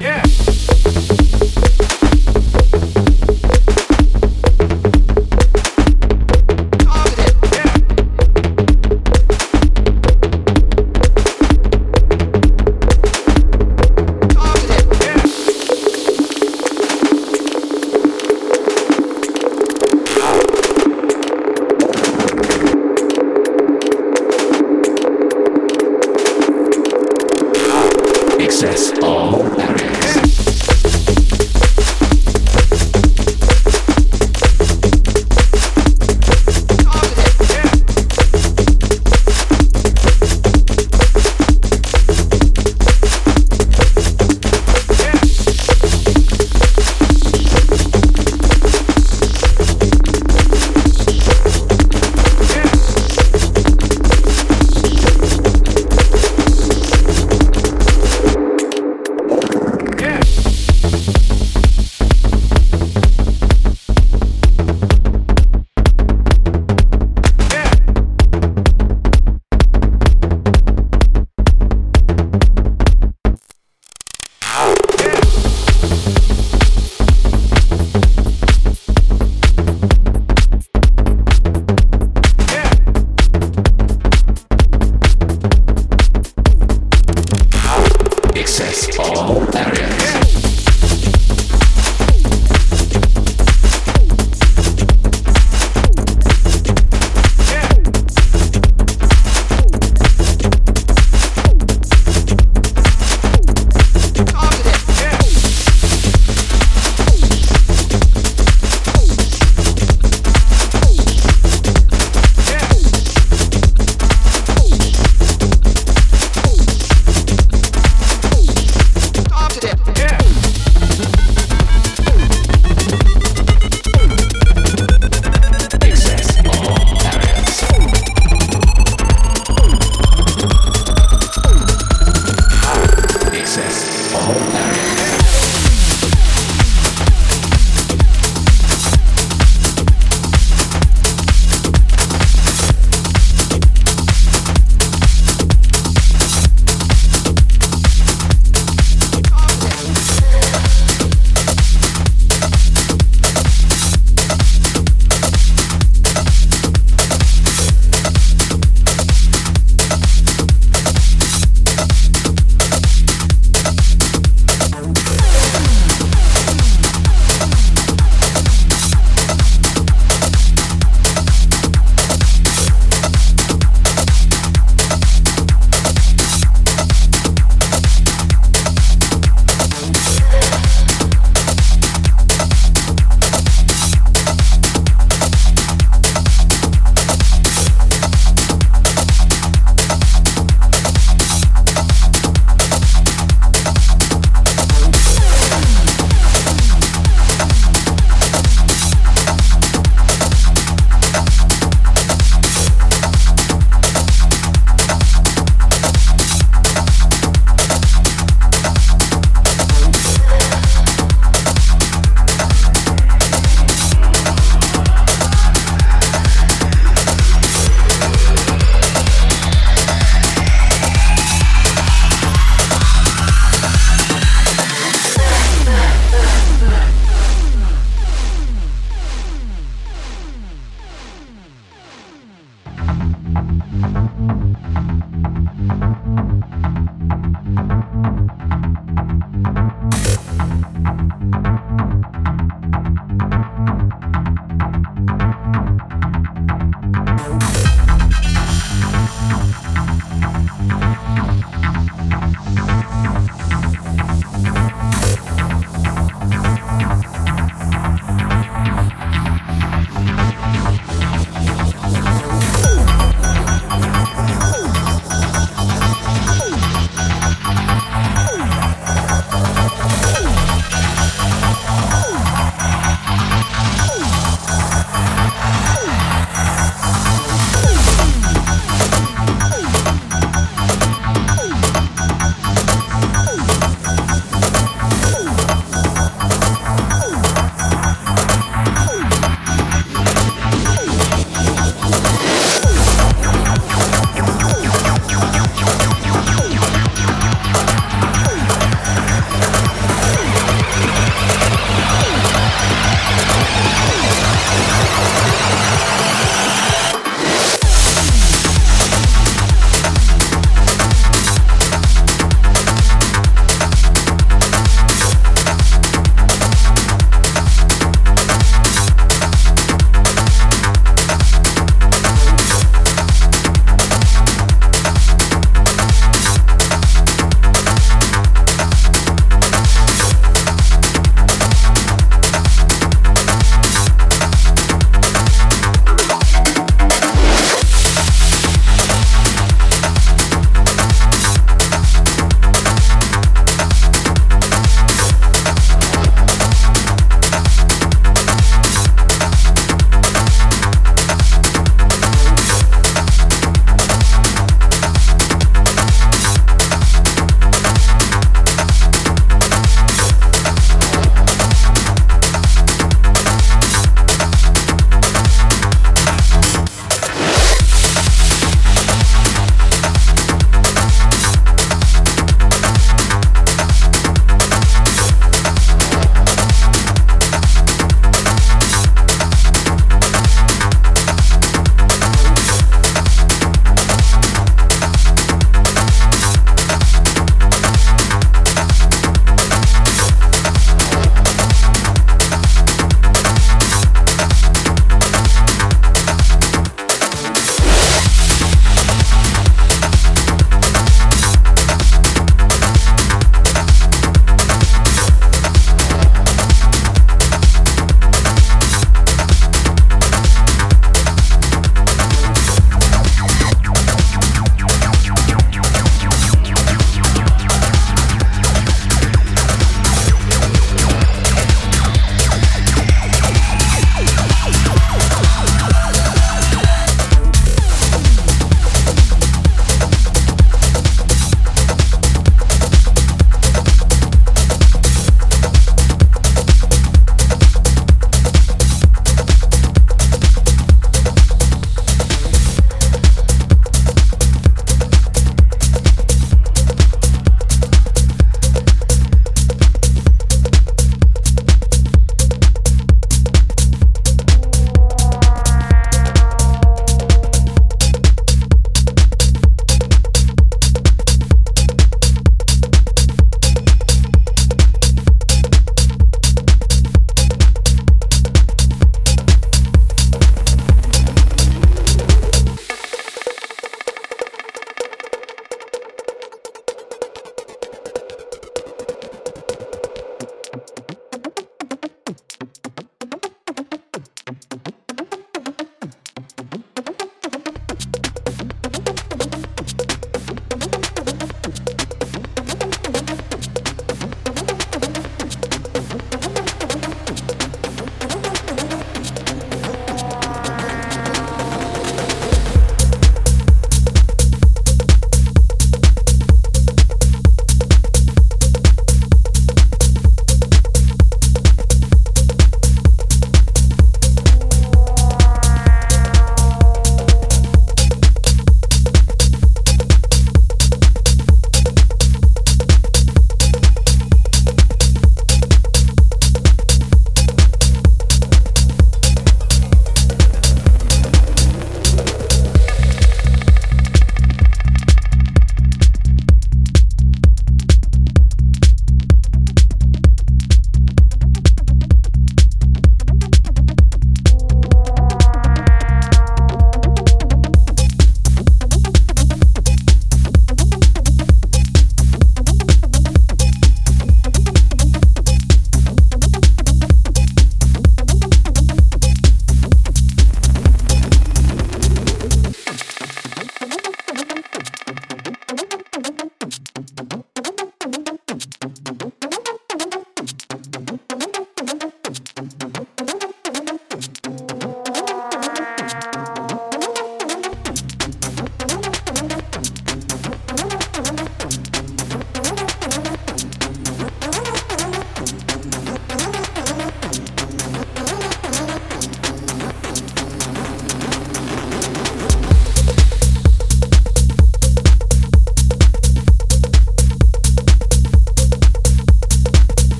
Yeah.